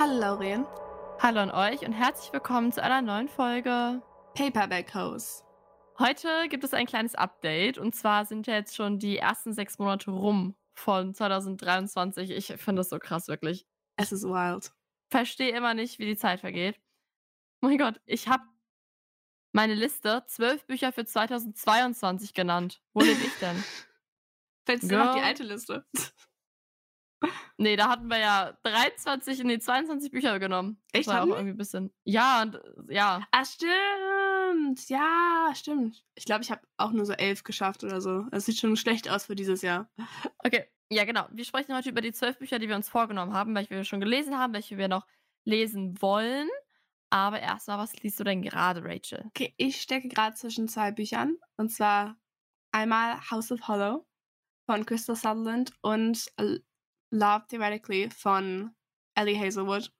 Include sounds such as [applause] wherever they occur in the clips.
Hallo Lauren. Hallo an euch und herzlich willkommen zu einer neuen Folge Paperback Hose. Heute gibt es ein kleines Update und zwar sind ja jetzt schon die ersten sechs Monate rum von 2023. Ich finde das so krass, wirklich. Es ist wild. Verstehe immer nicht, wie die Zeit vergeht. Oh mein Gott, ich habe meine Liste zwölf Bücher für 2022 genannt. Wo lebe ich denn? [laughs] Fällst du noch die alte Liste? Nee, da hatten wir ja 23, nee, 22 Bücher genommen. Echt? Das war auch irgendwie ein bisschen. Ja, und ja. Ah, stimmt. Ja, stimmt. Ich glaube, ich habe auch nur so elf geschafft oder so. Es sieht schon schlecht aus für dieses Jahr. Okay, ja, genau. Wir sprechen heute über die zwölf Bücher, die wir uns vorgenommen haben, welche wir schon gelesen haben, welche wir noch lesen wollen. Aber erstmal, was liest du denn gerade, Rachel? Okay, ich stecke gerade zwischen zwei Büchern. Und zwar einmal House of Hollow von Crystal Sutherland und Love Theoretically von Ellie Hazelwood.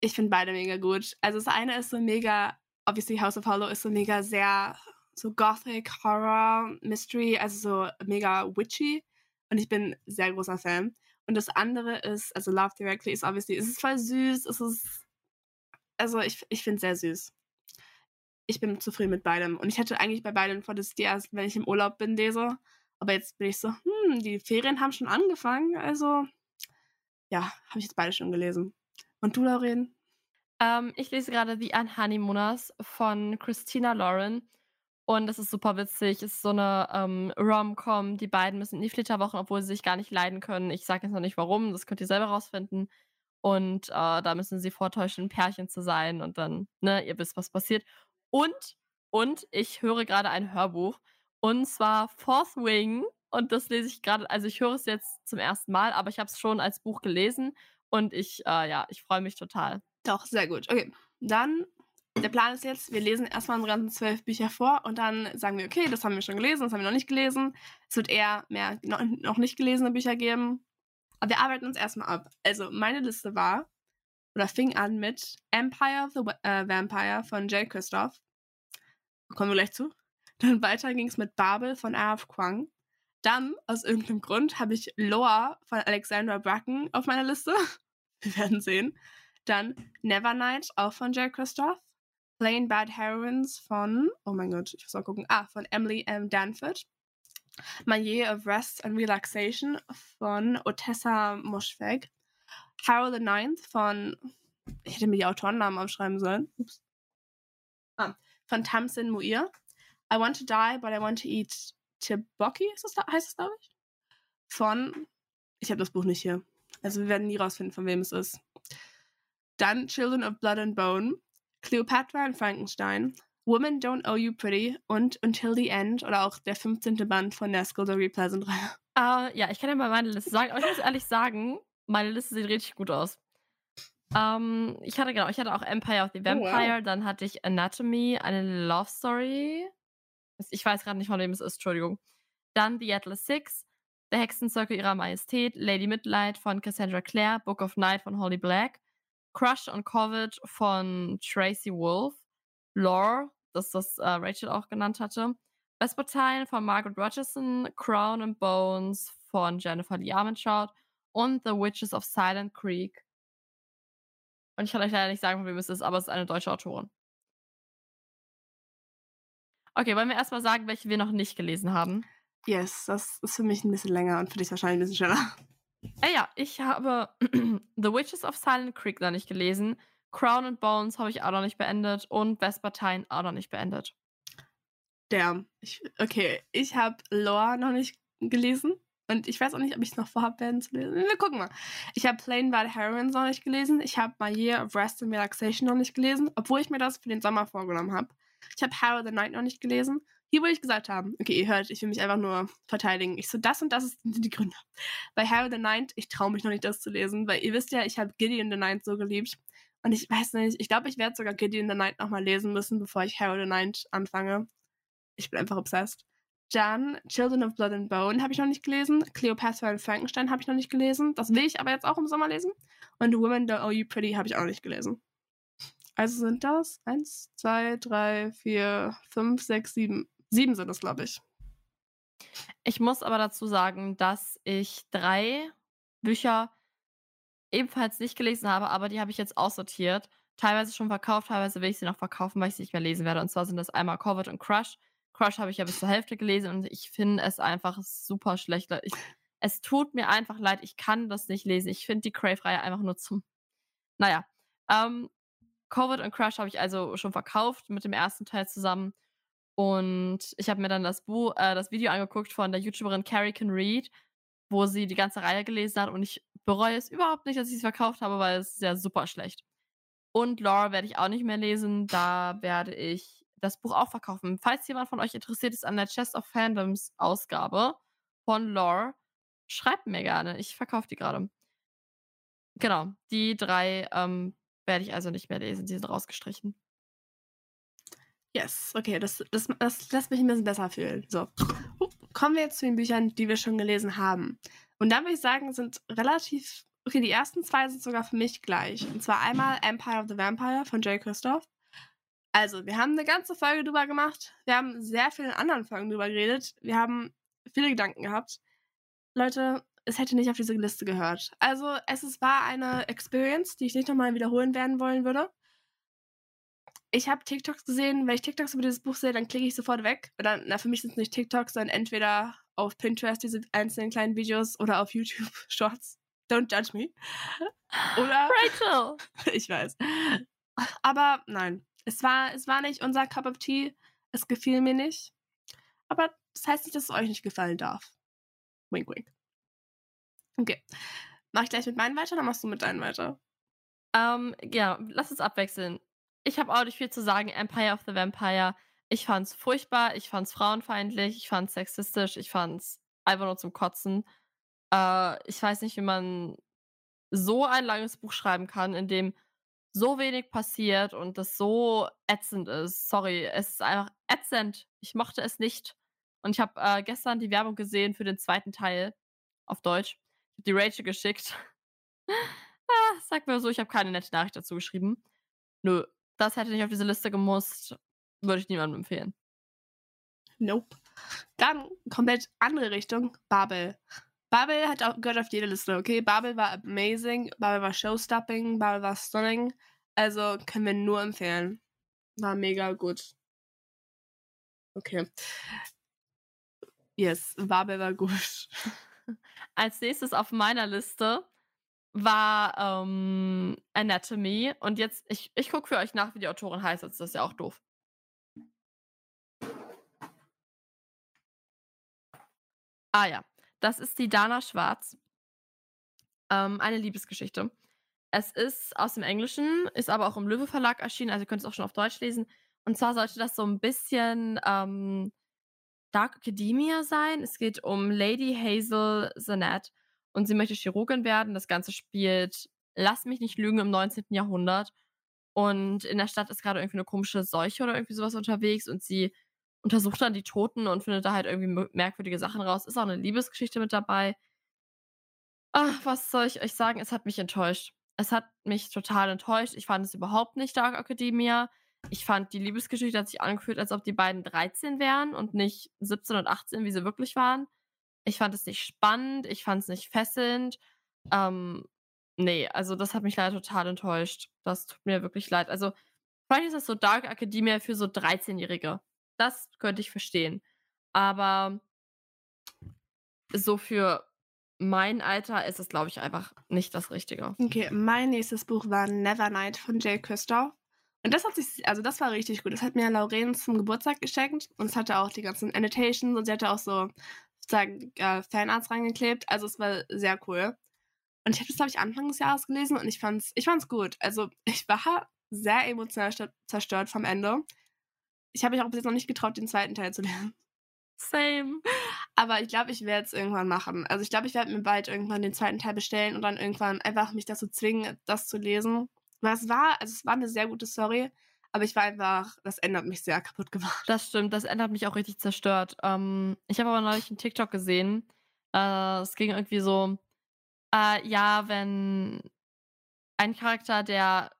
Ich finde beide mega gut. Also das eine ist so mega, obviously House of Hollow ist so mega sehr so Gothic, Horror, Mystery, also so mega witchy. Und ich bin sehr großer Fan. Und das andere ist, also Love Directly ist obviously, es ist voll süß, es ist, also ich, ich finde es sehr süß. Ich bin zufrieden mit beidem. Und ich hätte eigentlich bei beiden vor, dass die erst, wenn ich im Urlaub bin, lese. Aber jetzt bin ich so, hm, die Ferien haben schon angefangen. Also, ja, habe ich jetzt beide schon gelesen. Und du, Lauren? Ähm, ich lese gerade The Unhoneymooners von Christina Lauren. Und das ist super witzig. Es ist so eine ähm, Rom-Com. Die beiden müssen in die Flitterwochen, obwohl sie sich gar nicht leiden können. Ich sage jetzt noch nicht warum. Das könnt ihr selber rausfinden. Und äh, da müssen sie vortäuschen, ein Pärchen zu sein. Und dann, ne, ihr wisst, was passiert. Und, und ich höre gerade ein Hörbuch. Und zwar Fourth Wing. Und das lese ich gerade, also ich höre es jetzt zum ersten Mal, aber ich habe es schon als Buch gelesen. Und ich, äh, ja, ich freue mich total. Doch, sehr gut. Okay, dann, der Plan ist jetzt, wir lesen erstmal unsere ganzen zwölf Bücher vor und dann sagen wir, okay, das haben wir schon gelesen, das haben wir noch nicht gelesen. Es wird eher mehr noch, nicht gelesene Bücher geben. Aber wir arbeiten uns erstmal ab. Also, meine Liste war, oder fing an mit Empire of the äh, Vampire von Jay Christoph. Kommen wir gleich zu. Dann weiter ging es mit Babel von R.F. Kwang. Dann, aus irgendeinem Grund, habe ich Loa von Alexandra Bracken auf meiner Liste. [laughs] Wir werden sehen. Dann Nevernight, auch von Jay Christoph. Plain Bad Heroines von, oh mein Gott, ich muss mal gucken, ah, von Emily M. Danford. My Year of Rest and Relaxation von Otessa Moschweg. Harold the Ninth von, ich hätte mir die Autorennamen aufschreiben sollen. Ups. Ah, von Tamsin Muir. I Want to Die, but I Want to Eat Tibocki, ist das, heißt es, glaube ich. Von, ich habe das Buch nicht hier. Also wir werden nie rausfinden, von wem es ist. Dann Children of Blood and Bone, Cleopatra und Frankenstein, Women Don't Owe You Pretty und Until the End oder auch der 15. Band von der Skullduggery Pleasant Reihe. Uh, ja, ich kann ja mal meine Liste sagen, aber ich muss ehrlich sagen, meine Liste sieht richtig gut aus. Um, ich hatte genau, ich hatte auch Empire of the Vampire, oh, wow. dann hatte ich Anatomy, eine Love Story. Ich weiß gerade nicht, von wem es ist, Entschuldigung. Dann The Atlas Six, Der Hexenzirkel ihrer Majestät, Lady Midlight von Cassandra Clare, Book of Night von Holly Black, Crush on Covid von Tracy Wolf, Lore, das das äh, Rachel auch genannt hatte, Vespertine von Margaret Rogerson, Crown and Bones von Jennifer Lee Armentrout und The Witches of Silent Creek. Und ich kann euch leider nicht sagen, von wem es ist, aber es ist eine deutsche Autorin. Okay, wollen wir erstmal sagen, welche wir noch nicht gelesen haben? Yes, das ist für mich ein bisschen länger und für dich wahrscheinlich ein bisschen schneller. Äh, ja, ich habe [clears throat] The Witches of Silent Creek noch nicht gelesen. Crown and Bones habe ich auch noch nicht beendet und Vespertine auch noch nicht beendet. Damn. Ich, okay, ich habe Lore noch nicht gelesen. Und ich weiß auch nicht, ob ich es noch vorhabe, werden zu lesen. Wir gucken mal. Ich habe Plain Bad Heroines noch nicht gelesen. Ich habe My Year of Rest and Relaxation noch nicht gelesen, obwohl ich mir das für den Sommer vorgenommen habe. Ich habe Harrow the Night noch nicht gelesen. Hier wollte ich gesagt haben, okay, ihr hört, ich will mich einfach nur verteidigen. Ich so, das und das sind die Gründe. Bei Harrow the Night, ich traue mich noch nicht, das zu lesen, weil ihr wisst ja, ich habe Gideon the Night so geliebt. Und ich weiß nicht, ich glaube, ich werde sogar Gideon the Night nochmal lesen müssen, bevor ich Harrow the Night anfange. Ich bin einfach obsessed. Dann Children of Blood and Bone habe ich noch nicht gelesen. Cleopatra und Frankenstein habe ich noch nicht gelesen. Das will ich aber jetzt auch im Sommer lesen. Und Women Don't Owe You Pretty habe ich auch nicht gelesen. Also sind das eins, zwei, drei, vier, fünf, sechs, sieben. Sieben sind es, glaube ich. Ich muss aber dazu sagen, dass ich drei Bücher ebenfalls nicht gelesen habe, aber die habe ich jetzt aussortiert. Teilweise schon verkauft, teilweise will ich sie noch verkaufen, weil ich sie nicht mehr lesen werde. Und zwar sind das einmal Covid und Crush. Crush habe ich ja bis zur Hälfte gelesen und ich finde es einfach super schlecht. Ich, es tut mir einfach leid, ich kann das nicht lesen. Ich finde die Crave-Reihe einfach nur zum. Naja. Ähm, Covid und Crush habe ich also schon verkauft mit dem ersten Teil zusammen. Und ich habe mir dann das, Buch, äh, das Video angeguckt von der YouTuberin Carrie Can Read, wo sie die ganze Reihe gelesen hat. Und ich bereue es überhaupt nicht, dass ich es verkauft habe, weil es ist ja super schlecht. Und Lore werde ich auch nicht mehr lesen. Da werde ich das Buch auch verkaufen. Falls jemand von euch interessiert ist an der Chest of Fandoms Ausgabe von Lore, schreibt mir gerne. Ich verkaufe die gerade. Genau, die drei ähm, werde ich also nicht mehr lesen. Die sind rausgestrichen. Yes, okay, das, das, das lässt mich ein bisschen besser fühlen. So, kommen wir jetzt zu den Büchern, die wir schon gelesen haben. Und dann würde ich sagen, sind relativ, okay, die ersten zwei sind sogar für mich gleich. Und zwar einmal Empire of the Vampire von Jay Christoph. Also, wir haben eine ganze Folge drüber gemacht. Wir haben sehr viele anderen Folgen drüber geredet. Wir haben viele Gedanken gehabt. Leute, es hätte nicht auf diese Liste gehört. Also, es ist, war eine Experience, die ich nicht nochmal wiederholen werden wollen würde. Ich habe TikToks gesehen. Wenn ich TikToks über dieses Buch sehe, dann klicke ich sofort weg. Oder, na, für mich sind es nicht TikToks, sondern entweder auf Pinterest diese einzelnen kleinen Videos oder auf YouTube [laughs] Shorts. Don't judge me. Oder. [gasps] Rachel! [laughs] ich weiß. Aber nein, es war, es war nicht unser Cup of Tea. Es gefiel mir nicht. Aber das heißt nicht, dass es euch nicht gefallen darf. Wink, wink. Okay. Mach ich gleich mit meinen weiter oder machst du mit deinen weiter? Ähm, ja, lass uns abwechseln. Ich habe auch nicht viel zu sagen. Empire of the Vampire. Ich fand's furchtbar, ich fand's frauenfeindlich, ich fand's sexistisch, ich fand's einfach nur zum Kotzen. Äh, ich weiß nicht, wie man so ein langes Buch schreiben kann, in dem so wenig passiert und das so ätzend ist. Sorry, es ist einfach ätzend. Ich mochte es nicht. Und ich habe äh, gestern die Werbung gesehen für den zweiten Teil auf Deutsch. Die Rachel geschickt. ah, sag mir so, ich habe keine nette Nachricht dazu geschrieben. Nö, das hätte nicht auf diese Liste gemusst. Würde ich niemandem empfehlen. Nope. Dann komplett andere Richtung. Babel. Babel hat auch, gehört auf jede Liste, okay? Babel war amazing, Babel war showstopping, Babel war stunning. Also können wir nur empfehlen. War mega gut. Okay. Yes, Babel war gut. [laughs] Als nächstes auf meiner Liste war ähm, Anatomy. Und jetzt, ich, ich gucke für euch nach, wie die Autorin heißt. Das ist ja auch doof. Ah ja, das ist die Dana Schwarz. Ähm, eine Liebesgeschichte. Es ist aus dem Englischen, ist aber auch im Löwe Verlag erschienen, also ihr könnt es auch schon auf Deutsch lesen. Und zwar sollte das so ein bisschen ähm, Dark Academia sein. Es geht um Lady Hazel Zanet und sie möchte Chirurgin werden. Das Ganze spielt, lass mich nicht lügen, im 19. Jahrhundert. Und in der Stadt ist gerade irgendwie eine komische Seuche oder irgendwie sowas unterwegs und sie untersucht dann die Toten und findet da halt irgendwie merkwürdige Sachen raus. Ist auch eine Liebesgeschichte mit dabei. Ach, was soll ich euch sagen? Es hat mich enttäuscht. Es hat mich total enttäuscht. Ich fand es überhaupt nicht Dark Academia. Ich fand, die Liebesgeschichte hat sich angefühlt, als ob die beiden 13 wären und nicht 17 und 18, wie sie wirklich waren. Ich fand es nicht spannend, ich fand es nicht fesselnd. Ähm, nee, also das hat mich leider total enttäuscht. Das tut mir wirklich leid. Also, vielleicht ist das so Dark Academia für so 13-Jährige. Das könnte ich verstehen. Aber so für mein Alter ist es, glaube ich, einfach nicht das Richtige. Okay, mein nächstes Buch war Nevernight von Jay Christoph. Und das hat sich, also das war richtig gut. Das hat mir Lauren zum Geburtstag geschenkt und es hatte auch die ganzen Annotations und sie hatte auch so sozusagen äh, Fanarts reingeklebt. Also es war sehr cool. Und ich habe das, glaube ich, Anfang des Jahres gelesen und ich fand's, ich fand's gut. Also ich war sehr emotional zerstört vom Ende. Ich habe mich auch bis jetzt noch nicht getraut, den zweiten Teil zu [laughs] lesen. Same. Aber ich glaube, ich werde es irgendwann machen. Also ich glaube, ich werde mir bald irgendwann den zweiten Teil bestellen und dann irgendwann einfach mich dazu zwingen, das zu lesen. Weil es war, also es war eine sehr gute Story, aber ich war einfach, das ändert mich sehr [laughs] kaputt gemacht. Das stimmt, das ändert mich auch richtig zerstört. Ähm, ich habe aber neulich einen TikTok gesehen. Äh, es ging irgendwie so, äh, ja, wenn ein Charakter, der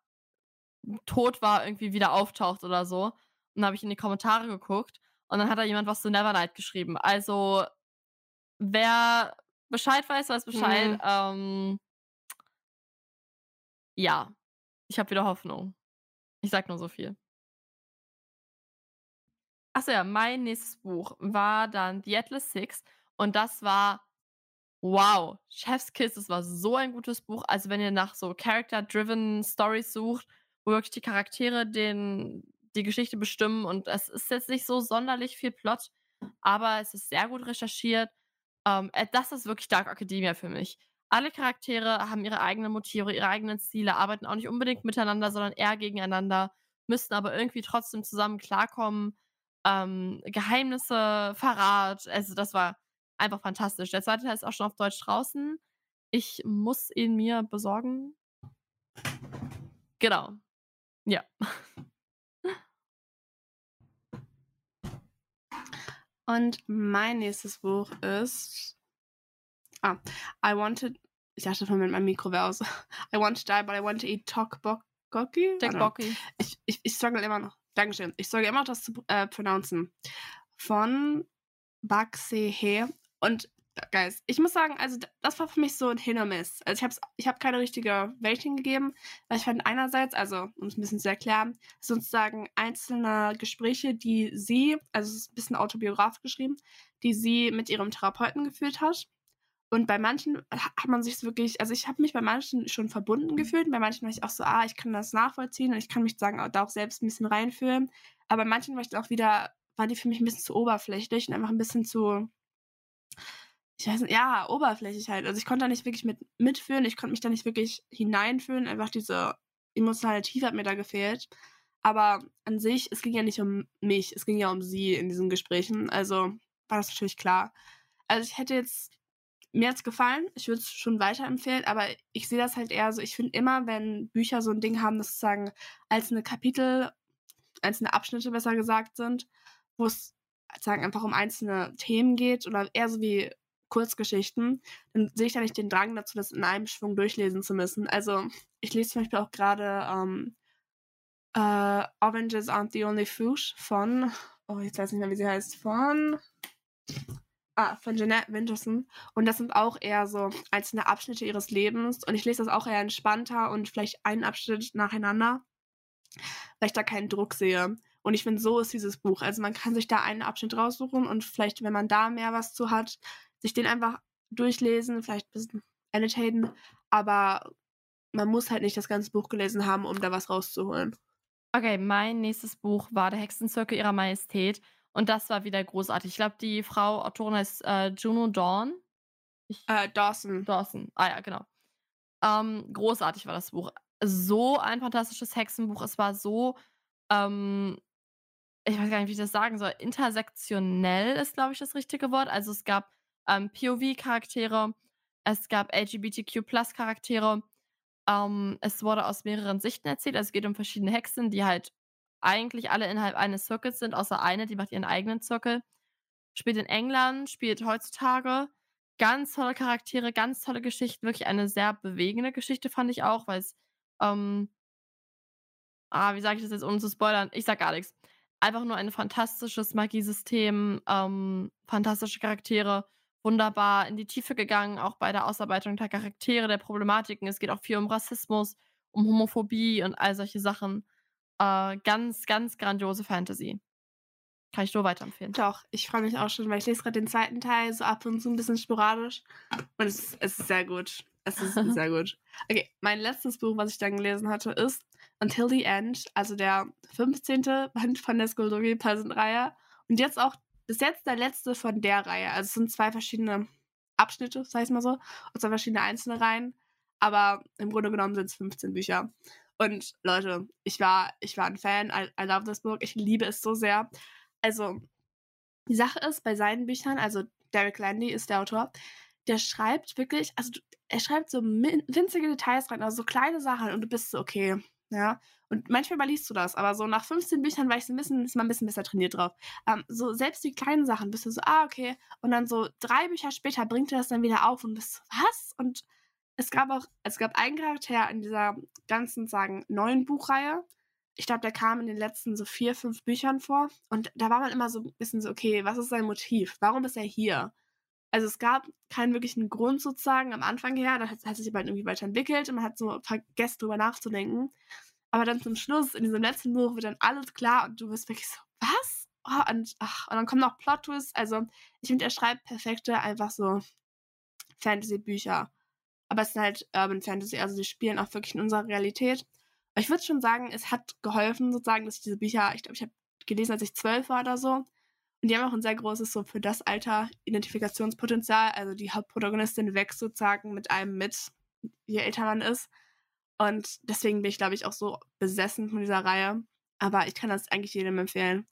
tot war, irgendwie wieder auftaucht oder so. Und dann habe ich in die Kommentare geguckt und dann hat da jemand was zu Nevernight geschrieben. Also, wer Bescheid weiß, weiß Bescheid. Mhm. Ähm, ja, ich habe wieder Hoffnung. Ich sag nur so viel. Achso, ja, mein nächstes Buch war dann The Atlas Six und das war wow, Chef's Kiss, das war so ein gutes Buch. Also, wenn ihr nach so Character-driven Stories sucht, wo wirklich die Charaktere den die Geschichte bestimmen und es ist jetzt nicht so sonderlich viel Plot, aber es ist sehr gut recherchiert. Ähm, äh, das ist wirklich Dark Academia für mich. Alle Charaktere haben ihre eigenen Motive, ihre eigenen Ziele, arbeiten auch nicht unbedingt miteinander, sondern eher gegeneinander, müssen aber irgendwie trotzdem zusammen klarkommen. Ähm, Geheimnisse, Verrat, also das war einfach fantastisch. Der zweite Teil ist auch schon auf Deutsch draußen. Ich muss ihn mir besorgen. Genau. Ja. Und mein nächstes Buch ist. Ah, I wanted. Ich dachte von meinem Mikro wäre aus. [laughs] I want to die, but I want to eat Tokbokki. Tokbokki. Ich, ich, ich struggle immer noch. Dankeschön. Ich struggle immer noch, das zu äh, pronouncen. Von Baksehe. Und Guys, ich muss sagen, also das war für mich so ein Hin und Miss. Also ich habe ich hab keine richtige Rating gegeben, weil ich fand einerseits, also um es ein bisschen zu erklären, sozusagen einzelne Gespräche, die sie, also es ist ein bisschen autobiografisch geschrieben, die sie mit ihrem Therapeuten geführt hat. Und bei manchen hat man sich wirklich, also ich habe mich bei manchen schon verbunden gefühlt, bei manchen war ich auch so, ah, ich kann das nachvollziehen und ich kann mich sagen, da auch selbst ein bisschen reinfühlen. Aber bei manchen war ich auch wieder, war die für mich ein bisschen zu oberflächlich und einfach ein bisschen zu, ich weiß nicht, ja, oberflächlich halt. Also ich konnte da nicht wirklich mit mitfühlen, ich konnte mich da nicht wirklich hineinfühlen. Einfach diese emotionale Tiefe hat mir da gefehlt. Aber an sich, es ging ja nicht um mich, es ging ja um sie in diesen Gesprächen. Also war das natürlich klar. Also ich hätte jetzt, mir hat's gefallen, ich würde es schon weiterempfehlen, aber ich sehe das halt eher so, ich finde immer, wenn Bücher so ein Ding haben, dass sozusagen einzelne Kapitel, einzelne Abschnitte besser gesagt sind, wo es sagen einfach um einzelne Themen geht oder eher so wie Kurzgeschichten, dann sehe ich da nicht den Drang dazu, das in einem Schwung durchlesen zu müssen. Also ich lese zum Beispiel auch gerade ähm, äh, Avengers Aren't the Only Fish von, oh, jetzt weiß ich nicht mehr, wie sie heißt, von, ah, von Jeanette Winterson. Und das sind auch eher so einzelne Abschnitte ihres Lebens. Und ich lese das auch eher entspannter und vielleicht einen Abschnitt nacheinander, weil ich da keinen Druck sehe. Und ich finde, so ist dieses Buch. Also man kann sich da einen Abschnitt raussuchen und vielleicht, wenn man da mehr was zu hat, sich den einfach durchlesen, vielleicht ein bisschen entertainen, aber man muss halt nicht das ganze Buch gelesen haben, um da was rauszuholen. Okay, mein nächstes Buch war Der Hexenzirkel ihrer Majestät und das war wieder großartig. Ich glaube, die Frau Autorin heißt äh, Juno Dawn. Ich, äh, Dawson. Dawson, ah ja, genau. Ähm, großartig war das Buch. So ein fantastisches Hexenbuch. Es war so, ähm, ich weiß gar nicht, wie ich das sagen soll, intersektionell ist, glaube ich, das richtige Wort. Also es gab ähm, POV-Charaktere, es gab LGBTQ-Plus-Charaktere. Ähm, es wurde aus mehreren Sichten erzählt. Also es geht um verschiedene Hexen, die halt eigentlich alle innerhalb eines Circles sind, außer eine, die macht ihren eigenen Circle. Spielt in England, spielt heutzutage. Ganz tolle Charaktere, ganz tolle Geschichten. Wirklich eine sehr bewegende Geschichte, fand ich auch, weil es, ähm, ah, wie sage ich das jetzt, ohne zu spoilern? Ich sag gar nichts. Einfach nur ein fantastisches Magiesystem, ähm, fantastische Charaktere wunderbar in die Tiefe gegangen, auch bei der Ausarbeitung der Charaktere, der Problematiken. Es geht auch viel um Rassismus, um Homophobie und all solche Sachen. Äh, ganz, ganz grandiose Fantasy. Kann ich nur weiterempfehlen. Doch, ich freue mich auch schon, weil ich lese gerade den zweiten Teil so ab und zu ein bisschen sporadisch. Und es ist, es ist sehr gut. Es ist [laughs] sehr gut. Okay, mein letztes Buch, was ich dann gelesen hatte, ist Until the End, also der 15. Band von der Skullduggy Pleasant-Reihe. Und jetzt auch bis jetzt der letzte von der Reihe. Also es sind zwei verschiedene Abschnitte, sag ich mal so, und zwei verschiedene einzelne Reihen. Aber im Grunde genommen sind es 15 Bücher. Und Leute, ich war, ich war ein Fan. I, I love this book. Ich liebe es so sehr. Also, die Sache ist, bei seinen Büchern, also Derek Landy ist der Autor, der schreibt wirklich, also er schreibt so winzige Details rein, also so kleine Sachen und du bist so, okay, ja. Und manchmal überliest du das, aber so nach 15 Büchern war ich so ein bisschen, ist man ein bisschen besser trainiert drauf. Ähm, so selbst die kleinen Sachen bist du so, ah, okay. Und dann so drei Bücher später bringt er das dann wieder auf und bist so, was? Und es gab auch, es gab einen Charakter in dieser ganzen, sagen, neuen Buchreihe. Ich glaube, der kam in den letzten so vier, fünf Büchern vor. Und da war man immer so ein bisschen so, okay, was ist sein Motiv? Warum ist er hier? also es gab keinen wirklichen Grund sozusagen am Anfang her. Da hat, hat sich aber irgendwie weiterentwickelt und man hat so vergessen, drüber nachzudenken. Aber dann zum Schluss, in diesem letzten Buch, wird dann alles klar und du bist wirklich so, was? Oh, und, ach, und dann kommen noch Plot-Twists. Also, ich finde, er schreibt perfekte, einfach so Fantasy-Bücher. Aber es sind halt Urban Fantasy, also die spielen auch wirklich in unserer Realität. Aber ich würde schon sagen, es hat geholfen, sozusagen, dass ich diese Bücher, ich glaube, ich habe gelesen, als ich zwölf war oder so. Und die haben auch ein sehr großes, so für das Alter, Identifikationspotenzial. Also die Hauptprotagonistin wächst sozusagen mit einem mit, je älter man ist. Und deswegen bin ich, glaube ich, auch so besessen von dieser Reihe. Aber ich kann das eigentlich jedem empfehlen.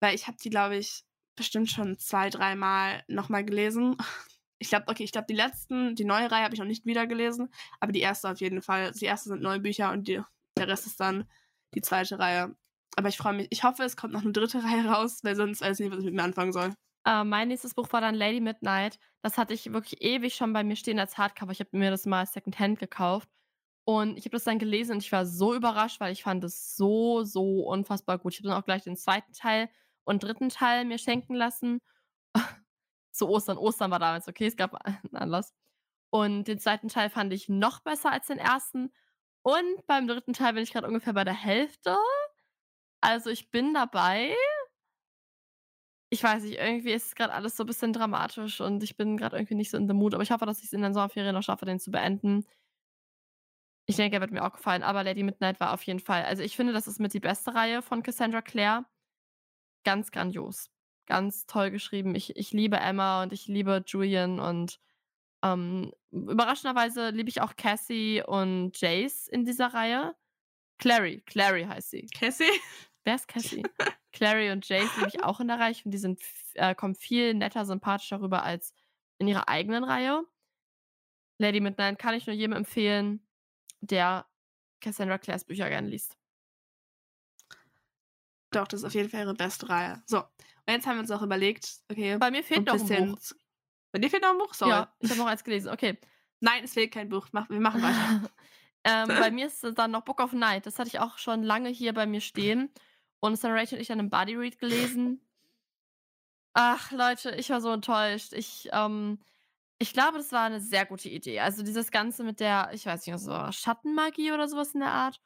Weil ich habe die, glaube ich, bestimmt schon zwei, dreimal nochmal gelesen. [laughs] Ich glaube, okay, ich glaube, die letzten, die neue Reihe habe ich noch nicht wieder gelesen, aber die erste auf jeden Fall. Die erste sind neue Bücher und die, der Rest ist dann die zweite Reihe. Aber ich freue mich. Ich hoffe, es kommt noch eine dritte [laughs] Reihe raus, weil sonst weiß ich nicht, was ich mit mir anfangen soll. Uh, mein nächstes Buch war dann Lady Midnight. Das hatte ich wirklich ewig schon bei mir stehen als Hardcover. Ich habe mir das mal Secondhand gekauft. Und ich habe das dann gelesen und ich war so überrascht, weil ich fand es so, so unfassbar gut. Ich habe dann auch gleich den zweiten Teil und dritten Teil mir schenken lassen. [laughs] Zu Ostern. Ostern war damals okay, es gab [laughs] einen Anlass. Und den zweiten Teil fand ich noch besser als den ersten. Und beim dritten Teil bin ich gerade ungefähr bei der Hälfte. Also ich bin dabei. Ich weiß nicht, irgendwie ist gerade alles so ein bisschen dramatisch und ich bin gerade irgendwie nicht so in the mood. Aber ich hoffe, dass ich es in den Sommerferien noch schaffe, den zu beenden. Ich denke, er wird mir auch gefallen. Aber Lady Midnight war auf jeden Fall. Also ich finde, das ist mit die beste Reihe von Cassandra Clare. Ganz grandios. Ganz toll geschrieben. Ich, ich liebe Emma und ich liebe Julian und ähm, überraschenderweise liebe ich auch Cassie und Jace in dieser Reihe. Clary, Clary heißt sie. Cassie? Wer ist Cassie? [laughs] Clary und Jace liebe ich auch in der Reihe. Und die sind, äh, kommen viel netter, sympathischer rüber als in ihrer eigenen Reihe. Lady Midnight kann ich nur jedem empfehlen, der Cassandra Clares Bücher gerne liest. Doch, das ist auf jeden Fall ihre beste Reihe. So, und jetzt haben wir uns auch überlegt, okay. Bei mir fehlt noch ein Buch. Bei dir fehlt noch ein Buch? Sorry. Ja, ich habe noch eins gelesen. Okay. Nein, es fehlt kein Buch. Wir machen weiter. [laughs] Ähm, bei mir ist dann noch Book of Night. Das hatte ich auch schon lange hier bei mir stehen. Und Sarah Rachel und ich dann im Body Read gelesen. Ach, Leute, ich war so enttäuscht. Ich, ähm, ich glaube, das war eine sehr gute Idee. Also dieses Ganze mit der, ich weiß nicht, so Schattenmagie oder sowas in der Art.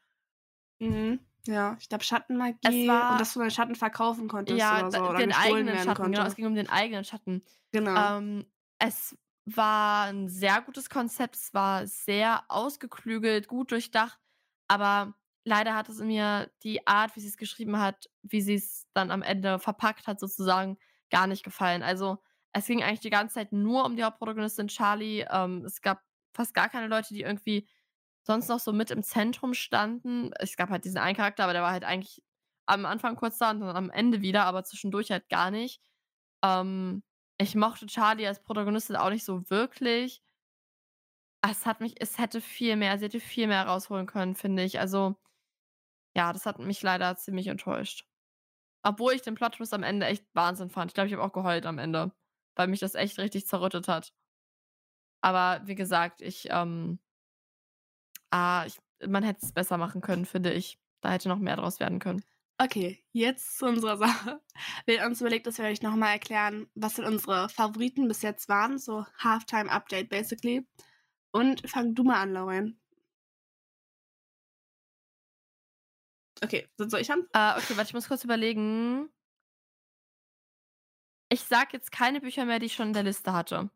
Mhm. Ja, ich glaube Schattenmagie es war, und dass du deinen Schatten verkaufen konntest ja, oder so. Oder den eigenen Schatten, konnte. genau. Es ging um den eigenen Schatten. Genau. Ähm, es war ein sehr gutes Konzept. Es war sehr ausgeklügelt, gut durchdacht. Aber leider hat es mir die Art, wie sie es geschrieben hat, wie sie es dann am Ende verpackt hat, sozusagen, gar nicht gefallen. Also es ging eigentlich die ganze Zeit nur um die Hauptprotagonistin Charlie. Ähm, es gab fast gar keine Leute, die irgendwie sonst noch so mit im Zentrum standen. Es gab halt diesen einen Charakter, aber der war halt eigentlich am Anfang kurz da und dann am Ende wieder, aber zwischendurch halt gar nicht. Ähm, ich mochte Charlie als Protagonistin auch nicht so wirklich. Es hat mich, es hätte viel mehr, sie hätte viel mehr rausholen können, finde ich. Also, ja, das hat mich leider ziemlich enttäuscht. Obwohl ich den Plot-Twist am Ende echt Wahnsinn fand. Ich glaube, ich habe auch geheult am Ende, weil mich das echt richtig zerrüttet hat. Aber wie gesagt, ich, ähm, ah, ich, man hätte es besser machen können, finde ich. Da hätte noch mehr draus werden können. Okay, jetzt zu unserer [laughs] Sache. Wir haben uns überlegt, dass wir euch nochmal erklären, was denn unsere Favoriten bis jetzt waren. So Halftime-Update basically. Und fang du mal an, Lauren. Okay, soll ich an? Uh, okay, warte, ich muss kurz überlegen. Ich sag jetzt keine Bücher mehr, die ich schon in der Liste hatte.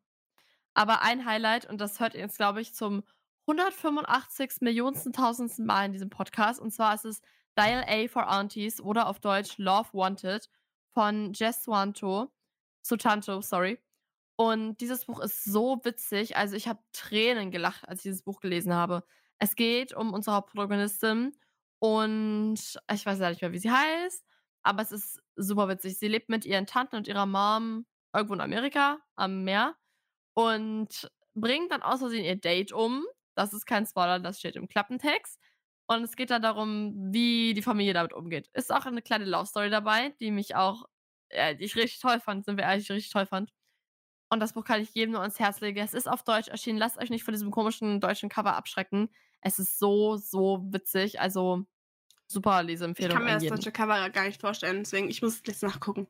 Aber ein Highlight, und das hört jetzt, glaube ich, zum 185 Millionsten, tausendsten Mal in diesem Podcast. Und zwar ist es Dial A for Aunties oder auf Deutsch Love Wanted von Jess Wanto. Sutanto, sorry. Und dieses Buch ist so witzig. Also ich habe Tränen gelacht, als ich dieses Buch gelesen habe. Es geht um unsere Hauptprotagonistin und ich weiß ja nicht mehr, wie sie heißt, aber es ist super witzig. Sie lebt mit ihren Tanten und ihrer Mom irgendwo in Amerika am Meer und bringt dann aus Versehen ihr Date um. Das ist kein Spoiler, das steht im Klappentext. Und es geht dann darum, wie die Familie damit umgeht. Ist auch eine kleine Love Story dabei, die mich auch, äh, die ich richtig toll fand, sind wir ehrlich, richtig toll fand. Und das Buch kann ich jedem nur ans Herz legen. Es ist auf Deutsch erschienen. Lasst euch nicht von diesem komischen deutschen Cover abschrecken. Es ist so, so witzig. Also super Leseempfehlung. Ich kann mir das deutsche Cover gar nicht vorstellen, deswegen ich muss es jetzt nachgucken.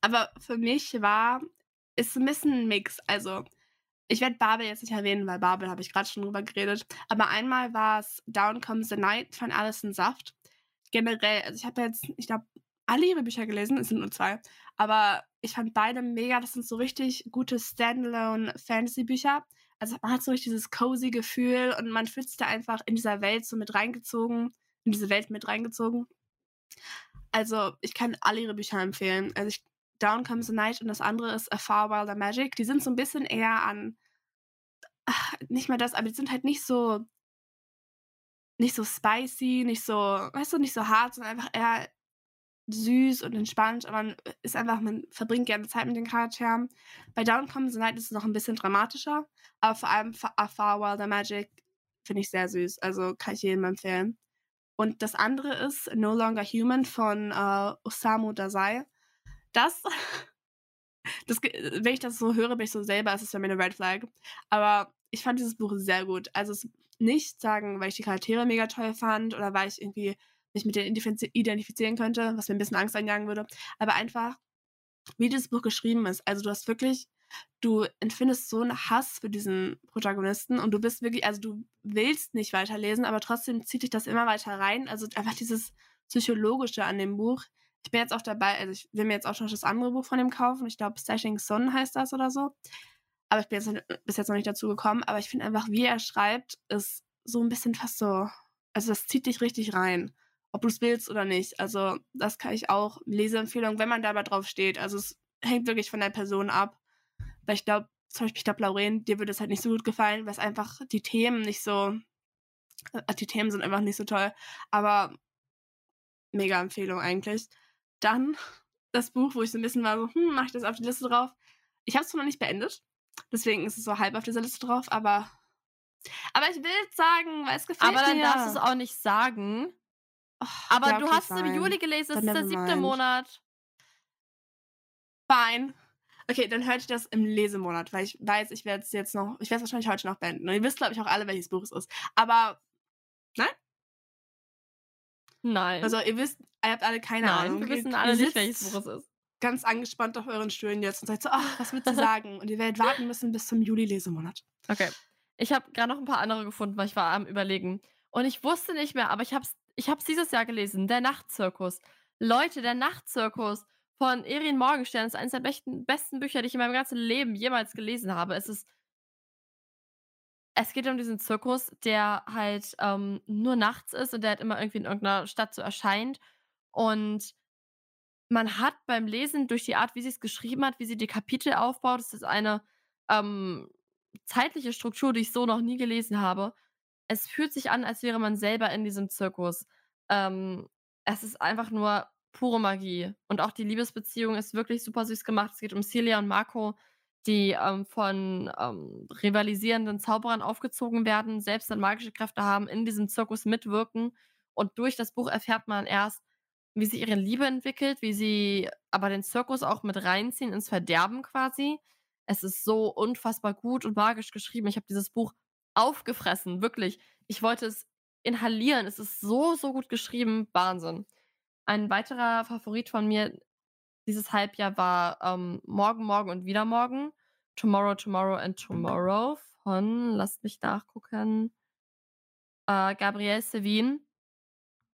Aber für mich war ist ein bisschen ein Mix. Also, ich werde Babel jetzt nicht erwähnen, weil Babel habe ich gerade schon drüber geredet. Aber einmal war es Down Comes the Night von Alison Saft. Generell, also ich habe jetzt, ich glaube, alle ihre Bücher gelesen, es sind nur zwei. Aber ich fand beide mega, das sind so richtig gute Standalone-Fantasy-Bücher. Also man hat so richtig dieses cozy Gefühl und man fühlt sich da einfach in dieser Welt so mit reingezogen, in diese Welt mit reingezogen. Also ich kann alle ihre Bücher empfehlen. Also ich, Down Comes the Night und das andere ist A Far Wilder Magic. Die sind so ein bisschen eher an, ach, nicht mal das, aber die sind halt nicht so, nicht so spicy, nicht so, weißt du, nicht so hart, sondern einfach eher süß und entspannt, aber man ist einfach, man verbringt gerne Zeit mit den Charakteren. Bei Down Comes the Night ist es noch ein bisschen dramatischer, aber vor allem A Far Wilder Magic finde ich sehr süß, also kann ich jedem empfehlen. Und das andere ist No Longer Human von äh, Osamu Dazai. Das, [laughs] das, wenn ich das so höre, bin ich so selber, ist es für mich eine Red Flag. Aber ich fand dieses Buch sehr gut. Also es nicht sagen, weil ich die Charaktere mega toll fand oder weil ich irgendwie mich mit denen identifizieren könnte, was mir ein bisschen Angst einjagen würde, aber einfach, wie dieses Buch geschrieben ist. Also du hast wirklich, du empfindest so einen Hass für diesen Protagonisten und du bist wirklich, also du willst nicht weiterlesen, aber trotzdem zieht dich das immer weiter rein. Also einfach dieses Psychologische an dem Buch. Ich bin jetzt auch dabei, also ich will mir jetzt auch schon das andere Buch von ihm kaufen. Ich glaube, Stashing Sun heißt das oder so. Aber ich bin jetzt bis jetzt noch nicht dazu gekommen. Aber ich finde einfach, wie er schreibt, ist so ein bisschen fast so, also das zieht dich richtig rein ob du es willst oder nicht. Also das kann ich auch, Leseempfehlung, wenn man dabei drauf steht. Also es hängt wirklich von der Person ab. Weil ich glaube, zum Beispiel, ich glaube, Lauren, dir würde es halt nicht so gut gefallen, weil es einfach die Themen nicht so, äh, die Themen sind einfach nicht so toll. Aber mega Empfehlung eigentlich. Dann [laughs] das Buch, wo ich so ein bisschen war, so, hm, mach ich das auf die Liste drauf. Ich habe es noch nicht beendet. Deswegen ist es so halb auf dieser Liste drauf, aber aber ich will sagen, weil es gefällt mir. Aber dann mir. darfst du es auch nicht sagen, aber ja, okay, du hast es im Juli gelesen, es ist der siebte mind. Monat. Fine. Okay, dann hört ich das im Lesemonat, weil ich weiß, ich werde es jetzt noch, ich werde es wahrscheinlich heute noch beenden. Und ihr wisst, glaube ich, auch alle, welches Buch es ist. Aber, nein? Nein. Also, ihr wisst, ihr habt alle keine nein, Ahnung. wir wissen alle nicht, welches Buch es ist. Ganz angespannt auf euren Stühlen jetzt und seid so, ach, was willst du sagen? Und ihr werdet warten müssen bis zum Juli-Lesemonat. Okay. Ich habe gerade noch ein paar andere gefunden, weil ich war am Überlegen. Und ich wusste nicht mehr, aber ich habe es ich habe es dieses Jahr gelesen, Der Nachtzirkus. Leute, Der Nachtzirkus von Erin Morgenstern ist eines der besten, besten Bücher, die ich in meinem ganzen Leben jemals gelesen habe. Es ist es geht um diesen Zirkus, der halt ähm, nur nachts ist und der halt immer irgendwie in irgendeiner Stadt so erscheint. Und man hat beim Lesen durch die Art, wie sie es geschrieben hat, wie sie die Kapitel aufbaut, das ist eine ähm, zeitliche Struktur, die ich so noch nie gelesen habe es fühlt sich an, als wäre man selber in diesem Zirkus. Ähm, es ist einfach nur pure Magie. Und auch die Liebesbeziehung ist wirklich super süß gemacht. Es geht um Celia und Marco, die ähm, von ähm, rivalisierenden Zauberern aufgezogen werden, selbst dann magische Kräfte haben, in diesem Zirkus mitwirken. Und durch das Buch erfährt man erst, wie sie ihre Liebe entwickelt, wie sie aber den Zirkus auch mit reinziehen ins Verderben quasi. Es ist so unfassbar gut und magisch geschrieben. Ich habe dieses Buch aufgefressen, wirklich. Ich wollte es inhalieren. Es ist so, so gut geschrieben. Wahnsinn. Ein weiterer Favorit von mir dieses Halbjahr war ähm, Morgen, Morgen und wieder Morgen. Tomorrow, Tomorrow and Tomorrow von, lasst mich nachgucken, äh, Gabrielle Sevin.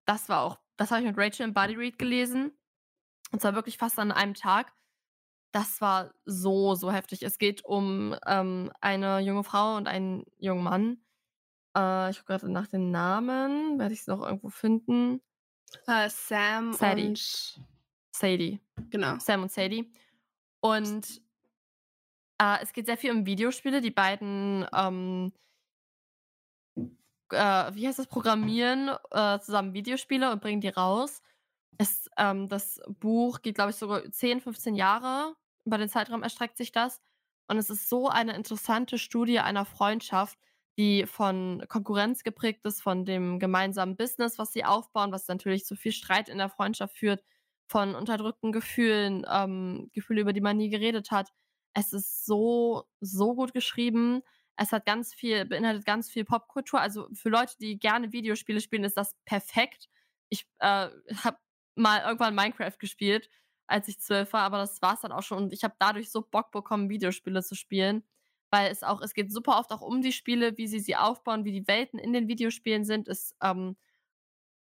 Das war auch, das habe ich mit Rachel im Body Read gelesen. Und zwar wirklich fast an einem Tag. Das war so, so heftig. Es geht um ähm, eine junge Frau und einen jungen Mann. Äh, ich gucke gerade nach den Namen. Werde ich es noch irgendwo finden? Uh, Sam Sadie. und Sadie. Genau. Sam und Sadie. Und äh, es geht sehr viel um Videospiele. Die beiden, ähm, äh, wie heißt das, programmieren äh, zusammen Videospiele und bringen die raus. Es, ähm, das Buch geht, glaube ich, sogar 10, 15 Jahre über den Zeitraum erstreckt sich das. Und es ist so eine interessante Studie einer Freundschaft, die von Konkurrenz geprägt ist, von dem gemeinsamen Business, was sie aufbauen, was natürlich zu viel Streit in der Freundschaft führt, von unterdrückten Gefühlen, ähm, Gefühle, über die man nie geredet hat. Es ist so, so gut geschrieben. Es hat ganz viel, beinhaltet ganz viel Popkultur. Also für Leute, die gerne Videospiele spielen, ist das perfekt. Ich äh, [laughs] habe mal irgendwann Minecraft gespielt als ich zwölf war, aber das war es dann auch schon. Und ich habe dadurch so Bock bekommen, Videospiele zu spielen. Weil es auch, es geht super oft auch um die Spiele, wie sie sie aufbauen, wie die Welten in den Videospielen sind. Es ähm,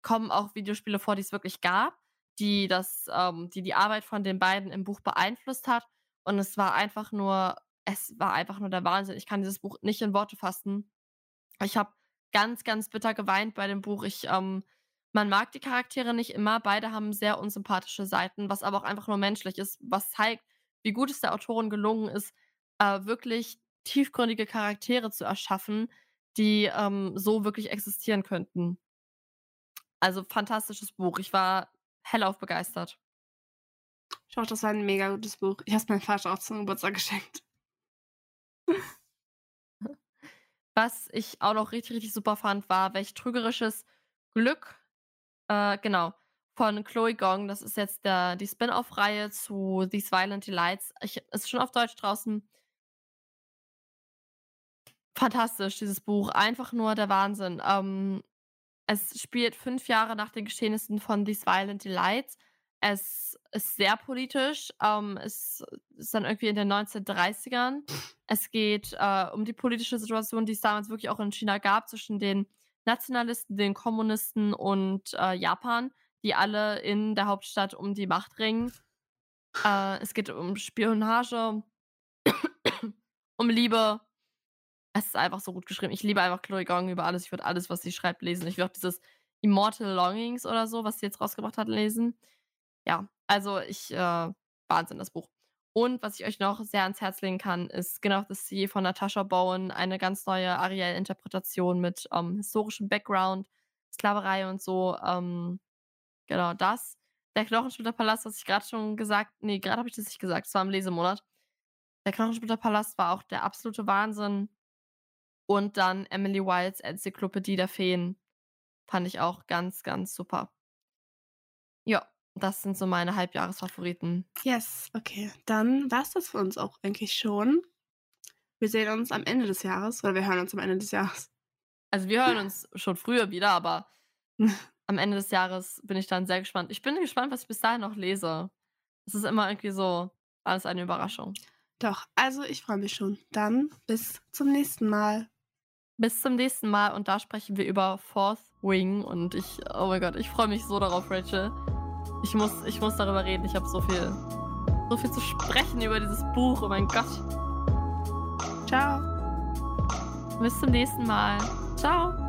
kommen auch Videospiele vor, die es wirklich gab, die das, ähm, die die Arbeit von den beiden im Buch beeinflusst hat. Und es war einfach nur, es war einfach nur der Wahnsinn. Ich kann dieses Buch nicht in Worte fassen. Ich habe ganz, ganz bitter geweint bei dem Buch. Ich, ähm, man mag die Charaktere nicht immer. Beide haben sehr unsympathische Seiten, was aber auch einfach nur menschlich ist, was zeigt, wie gut es der Autorin gelungen ist, äh, wirklich tiefgründige Charaktere zu erschaffen, die ähm, so wirklich existieren könnten. Also fantastisches Buch. Ich war hellauf begeistert. Ich hoffe, das war ein mega gutes Buch. Ich habe es meinem Vater auch zum Geburtstag geschenkt. Was ich auch noch richtig, richtig super fand, war welch trügerisches Glück. Äh, genau. Von Chloe Gong. Das ist jetzt der, die Spin-off-Reihe zu These Violent Delights. Ich, ist schon auf Deutsch draußen. Fantastisch, dieses Buch. Einfach nur der Wahnsinn. Ähm, es spielt fünf Jahre nach den Geschehnissen von These Violent Delights. Es ist sehr politisch. Ähm, es ist dann irgendwie in den 1930ern. Es geht äh, um die politische Situation, die es damals wirklich auch in China gab, zwischen den Nationalisten, den Kommunisten und äh, Japan, die alle in der Hauptstadt um die Macht ringen. Äh, es geht um Spionage, um Liebe, es ist einfach so gut geschrieben. Ich liebe einfach Chloe Gong über alles. Ich würde alles, was sie schreibt, lesen. Ich würde auch dieses Immortal Longings oder so, was sie jetzt rausgebracht hat, lesen. Ja, also ich, äh, Wahnsinn, das Buch. Und was ich euch noch sehr ans Herz legen kann, ist Genau das Sea von Natasha Bowen, eine ganz neue Ariel-Interpretation mit ähm, historischem Background, Sklaverei und so. Ähm, genau das. Der Knochensplitterpalast, was ich gerade schon gesagt, nee, gerade habe ich das nicht gesagt, es war im Lesemonat. Der Knochensplitterpalast war auch der absolute Wahnsinn. Und dann Emily Wilds Enzyklopädie der Feen. Fand ich auch ganz, ganz super. Ja, das sind so meine Halbjahresfavoriten. Yes, okay. Dann war es das für uns auch eigentlich schon. Wir sehen uns am Ende des Jahres oder wir hören uns am Ende des Jahres. Also wir hören uns schon früher wieder, aber [laughs] am Ende des Jahres bin ich dann sehr gespannt. Ich bin gespannt, was ich bis dahin noch lese. Es ist immer irgendwie so alles eine Überraschung. Doch, also ich freue mich schon. Dann bis zum nächsten Mal. Bis zum nächsten Mal und da sprechen wir über Fourth Wing und ich, oh mein Gott, ich freue mich so darauf, Rachel. Ich muss, ich muss darüber reden. Ich habe so viel, so viel zu sprechen über dieses Buch. Oh mein Gott. Ciao. Bis zum nächsten Mal. Ciao.